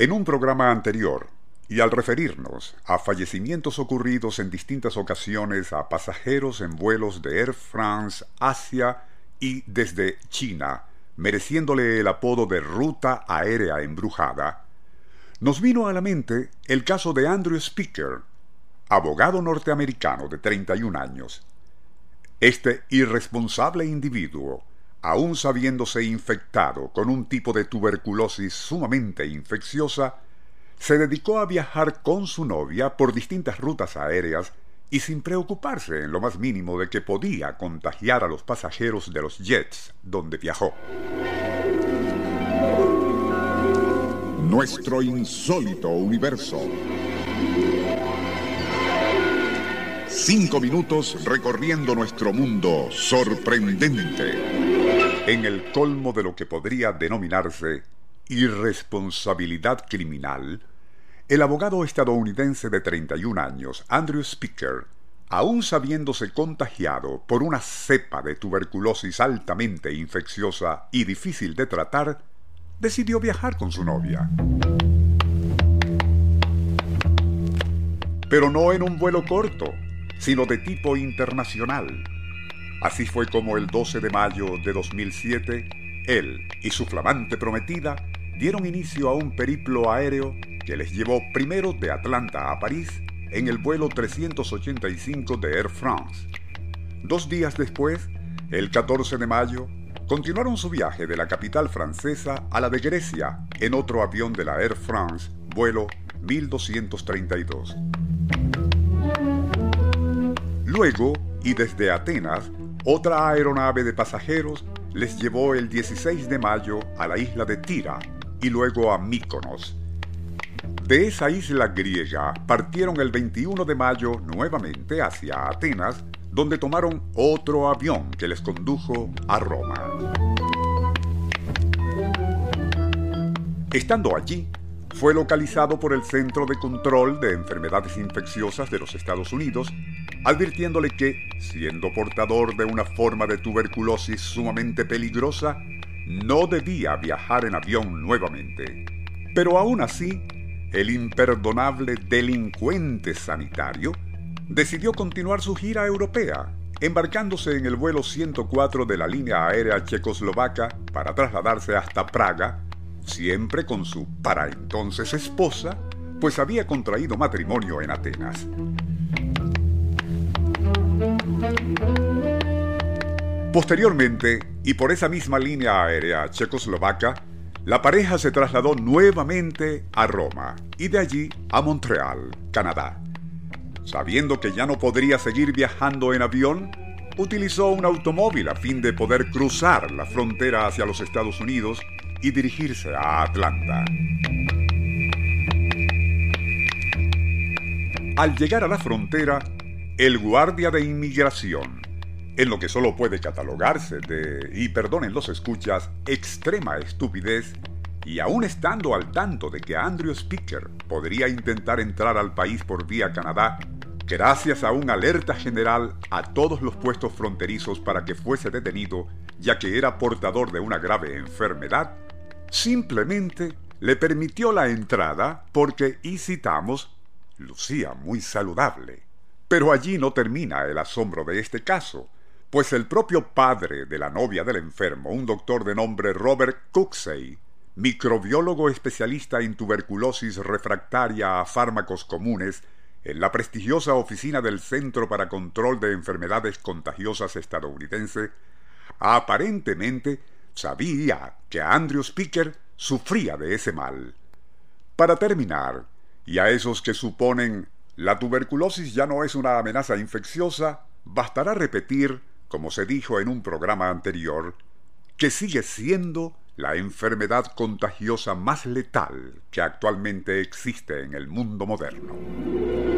En un programa anterior, y al referirnos a fallecimientos ocurridos en distintas ocasiones a pasajeros en vuelos de Air France, Asia y desde China, mereciéndole el apodo de ruta aérea embrujada, nos vino a la mente el caso de Andrew Speaker, abogado norteamericano de 31 años. Este irresponsable individuo, aun sabiéndose infectado con un tipo de tuberculosis sumamente infecciosa, se dedicó a viajar con su novia por distintas rutas aéreas y sin preocuparse en lo más mínimo de que podía contagiar a los pasajeros de los jets donde viajó. Nuestro insólito universo. Cinco minutos recorriendo nuestro mundo sorprendente. En el colmo de lo que podría denominarse irresponsabilidad criminal, el abogado estadounidense de 31 años, Andrew Speaker, aun sabiéndose contagiado por una cepa de tuberculosis altamente infecciosa y difícil de tratar, decidió viajar con su novia. Pero no en un vuelo corto, sino de tipo internacional. Así fue como el 12 de mayo de 2007, él y su flamante prometida dieron inicio a un periplo aéreo que les llevó primero de Atlanta a París en el vuelo 385 de Air France. Dos días después, el 14 de mayo, continuaron su viaje de la capital francesa a la de Grecia en otro avión de la Air France, vuelo 1232. Luego, y desde Atenas, otra aeronave de pasajeros les llevó el 16 de mayo a la isla de Tira y luego a Míconos. De esa isla griega partieron el 21 de mayo nuevamente hacia Atenas donde tomaron otro avión que les condujo a Roma. Estando allí, fue localizado por el Centro de Control de Enfermedades Infecciosas de los Estados Unidos, advirtiéndole que, siendo portador de una forma de tuberculosis sumamente peligrosa, no debía viajar en avión nuevamente. Pero aún así, el imperdonable delincuente sanitario decidió continuar su gira europea, embarcándose en el vuelo 104 de la línea aérea checoslovaca para trasladarse hasta Praga, siempre con su para entonces esposa, pues había contraído matrimonio en Atenas. Posteriormente, y por esa misma línea aérea checoslovaca, la pareja se trasladó nuevamente a Roma y de allí a Montreal, Canadá. Sabiendo que ya no podría seguir viajando en avión, utilizó un automóvil a fin de poder cruzar la frontera hacia los Estados Unidos y dirigirse a Atlanta. Al llegar a la frontera, el guardia de inmigración, en lo que solo puede catalogarse de, y perdonen los escuchas, extrema estupidez, y aún estando al tanto de que Andrew Speaker podría intentar entrar al país por vía Canadá, gracias a una alerta general a todos los puestos fronterizos para que fuese detenido, ya que era portador de una grave enfermedad, simplemente le permitió la entrada porque, y citamos, lucía muy saludable. Pero allí no termina el asombro de este caso, pues el propio padre de la novia del enfermo, un doctor de nombre Robert Cooksey, microbiólogo especialista en tuberculosis refractaria a fármacos comunes, en la prestigiosa oficina del Centro para Control de Enfermedades Contagiosas estadounidense, aparentemente sabía que Andrew Speaker sufría de ese mal. Para terminar, y a esos que suponen la tuberculosis ya no es una amenaza infecciosa, bastará repetir, como se dijo en un programa anterior, que sigue siendo la enfermedad contagiosa más letal que actualmente existe en el mundo moderno.